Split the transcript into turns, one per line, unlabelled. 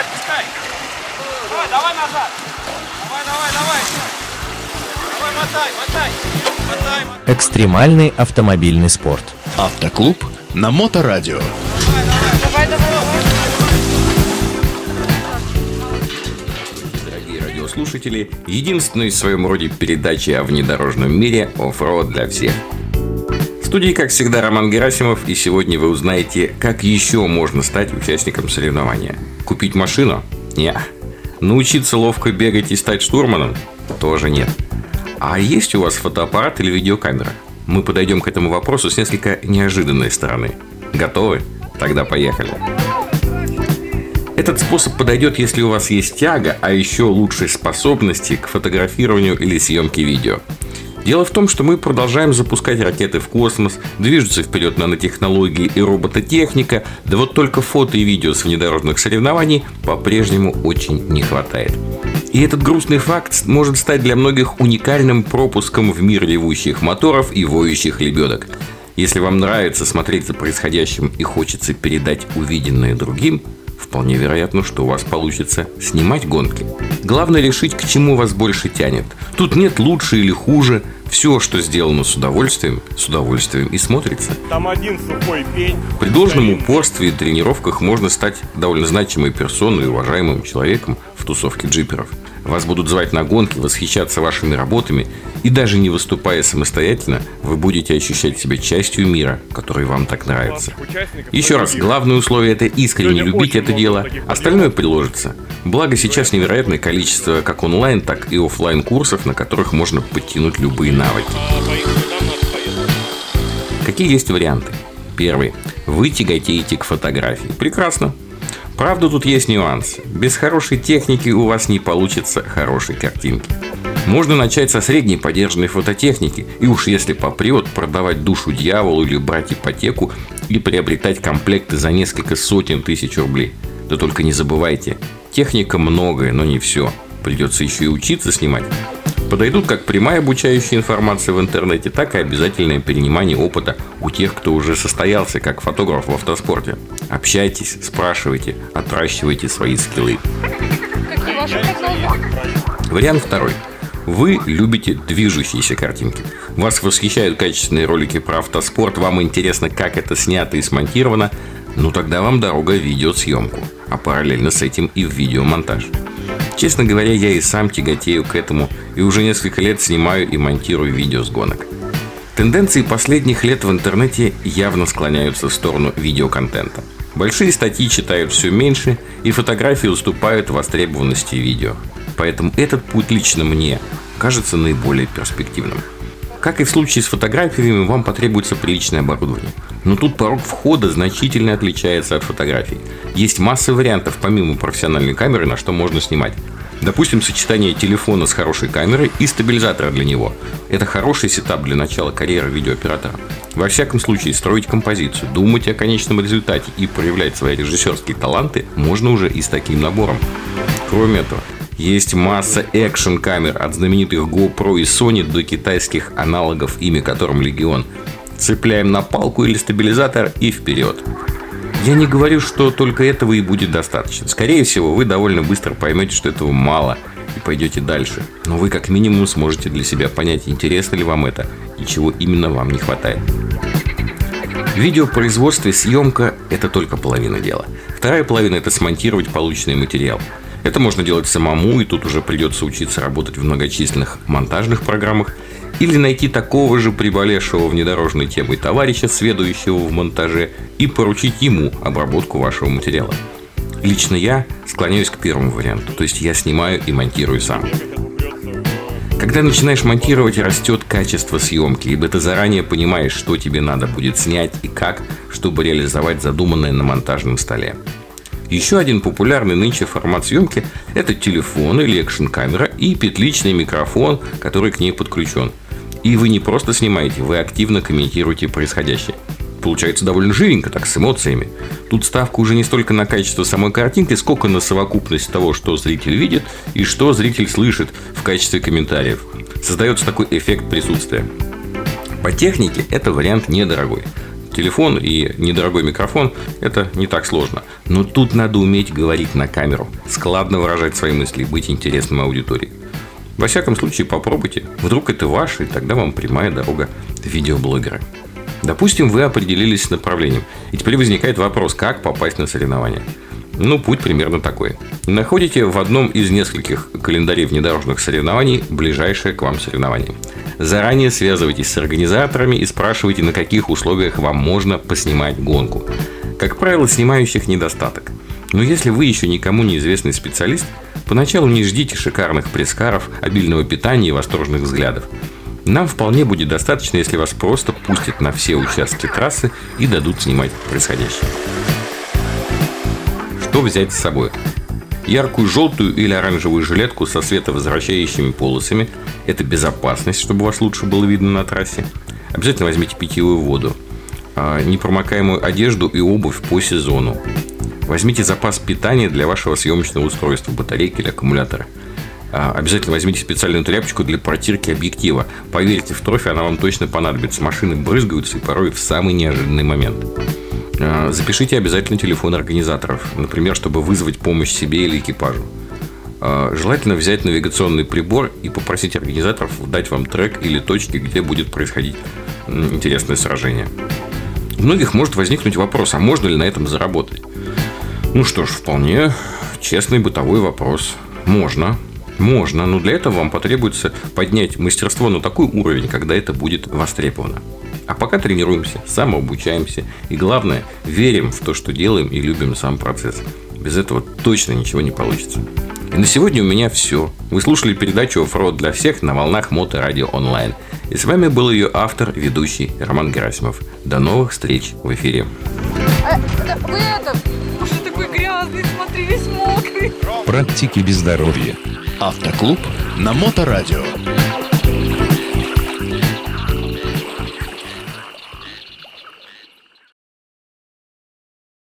Давай, отпускай. Давай, давай назад. Давай, давай, давай. Давай, мотай, мотай. Мотай, мотай.
Экстремальный автомобильный спорт.
Автоклуб на Моторадио.
Давай, давай, давай.
Дорогие радиослушатели, единственной в своем роде передачи о внедорожном мире оффроуд для всех. Студии, как всегда, Роман Герасимов, и сегодня вы узнаете, как еще можно стать участником соревнования. Купить машину? Не. Научиться ловко бегать и стать штурманом? Тоже нет. А есть у вас фотоаппарат или видеокамера? Мы подойдем к этому вопросу с несколько неожиданной стороны. Готовы? Тогда поехали. Этот способ подойдет, если у вас есть тяга, а еще лучшие способности к фотографированию или съемке видео. Дело в том, что мы продолжаем запускать ракеты в космос, движутся вперед нанотехнологии и робототехника, да вот только фото и видео с внедорожных соревнований по-прежнему очень не хватает. И этот грустный факт может стать для многих уникальным пропуском в мир ревущих моторов и воющих лебедок. Если вам нравится смотреть за происходящим и хочется передать увиденное другим, вполне вероятно, что у вас получится снимать гонки. Главное решить, к чему вас больше тянет. Тут нет лучше или хуже. Все, что сделано с удовольствием, с удовольствием и смотрится.
Там один сухой пень.
При должном упорстве и тренировках можно стать довольно значимой персоной и уважаемым человеком в тусовке джиперов. Вас будут звать на гонки, восхищаться вашими работами, и даже не выступая самостоятельно, вы будете ощущать себя частью мира, который вам так нравится. Еще раз, главное условие – это искренне любить это дело, остальное приложится. Благо сейчас невероятное количество как онлайн, так и офлайн курсов, на которых можно подтянуть любые навыки. Какие есть варианты? Первый. Вы тяготеете к фотографии. Прекрасно. Правда, тут есть нюанс. Без хорошей техники у вас не получится хорошей картинки. Можно начать со средней поддержанной фототехники, и уж если попрет, продавать душу дьяволу или брать ипотеку и приобретать комплекты за несколько сотен тысяч рублей. Да только не забывайте, техника многое, но не все. Придется еще и учиться снимать. Подойдут как прямая обучающая информация в интернете, так и обязательное перенимание опыта у тех, кто уже состоялся как фотограф в автоспорте. Общайтесь, спрашивайте, отращивайте свои скиллы. Вариант второй. Вы любите движущиеся картинки. Вас восхищают качественные ролики про автоспорт, вам интересно, как это снято и смонтировано, ну тогда вам дорога в видеосъемку, а параллельно с этим и в видеомонтаж. Честно говоря, я и сам тяготею к этому и уже несколько лет снимаю и монтирую видео с гонок. Тенденции последних лет в интернете явно склоняются в сторону видеоконтента. Большие статьи читают все меньше, и фотографии уступают востребованности видео. Поэтому этот путь лично мне кажется наиболее перспективным. Как и в случае с фотографиями, вам потребуется приличное оборудование. Но тут порог входа значительно отличается от фотографий. Есть масса вариантов помимо профессиональной камеры, на что можно снимать. Допустим, сочетание телефона с хорошей камерой и стабилизатора для него. Это хороший сетап для начала карьеры видеооператора. Во всяком случае, строить композицию, думать о конечном результате и проявлять свои режиссерские таланты можно уже и с таким набором. Кроме этого, есть масса экшн-камер от знаменитых GoPro и Sony до китайских аналогов, имя которым Легион. Цепляем на палку или стабилизатор и вперед. Я не говорю, что только этого и будет достаточно. Скорее всего, вы довольно быстро поймете, что этого мало и пойдете дальше. Но вы как минимум сможете для себя понять, интересно ли вам это и чего именно вам не хватает. В видеопроизводстве съемка – это только половина дела. Вторая половина – это смонтировать полученный материал. Это можно делать самому, и тут уже придется учиться работать в многочисленных монтажных программах или найти такого же приболевшего внедорожной темой товарища, сведущего в монтаже, и поручить ему обработку вашего материала. Лично я склоняюсь к первому варианту, то есть я снимаю и монтирую сам. Когда начинаешь монтировать, растет качество съемки, ибо ты заранее понимаешь, что тебе надо будет снять и как, чтобы реализовать задуманное на монтажном столе. Еще один популярный нынче формат съемки – это телефон или экшн-камера и петличный микрофон, который к ней подключен. И вы не просто снимаете, вы активно комментируете происходящее. Получается довольно жиренько, так, с эмоциями. Тут ставка уже не столько на качество самой картинки, сколько на совокупность того, что зритель видит и что зритель слышит в качестве комментариев. Создается такой эффект присутствия. По технике это вариант недорогой. телефон и недорогой микрофон – это не так сложно. Но тут надо уметь говорить на камеру, складно выражать свои мысли, быть интересным аудитории. Во всяком случае, попробуйте. Вдруг это ваше, и тогда вам прямая дорога видеоблогера. Допустим, вы определились с направлением. И теперь возникает вопрос, как попасть на соревнования. Ну, путь примерно такой. Находите в одном из нескольких календарей внедорожных соревнований ближайшее к вам соревнование. Заранее связывайтесь с организаторами и спрашивайте, на каких условиях вам можно поснимать гонку. Как правило, снимающих недостаток. Но если вы еще никому не известный специалист, поначалу не ждите шикарных пресс-каров, обильного питания и восторженных взглядов. Нам вполне будет достаточно, если вас просто пустят на все участки трассы и дадут снимать происходящее. Что взять с собой? Яркую желтую или оранжевую жилетку со световозвращающими полосами – это безопасность, чтобы вас лучше было видно на трассе. Обязательно возьмите питьевую воду, а, непромокаемую одежду и обувь по сезону. Возьмите запас питания для вашего съемочного устройства, батарейки или аккумулятора. А, обязательно возьмите специальную тряпочку для протирки объектива. Поверьте, в трофе она вам точно понадобится. Машины брызгаются и порой в самый неожиданный момент. А, запишите обязательно телефон организаторов, например, чтобы вызвать помощь себе или экипажу. А, желательно взять навигационный прибор и попросить организаторов дать вам трек или точки, где будет происходить интересное сражение. У многих может возникнуть вопрос, а можно ли на этом заработать? Ну что ж, вполне честный бытовой вопрос. Можно, можно, но для этого вам потребуется поднять мастерство на такой уровень, когда это будет востребовано. А пока тренируемся, самообучаемся и, главное, верим в то, что делаем и любим сам процесс. Без этого точно ничего не получится. И на сегодня у меня все. Вы слушали передачу «Оффроуд для всех» на волнах Моторадио онлайн. И с вами был ее автор, ведущий Роман Герасимов. До новых встреч в эфире.
Да, вы это... Грязный, смотри, весь мокрый.
Практики без здоровья.
Автоклуб на Моторадио.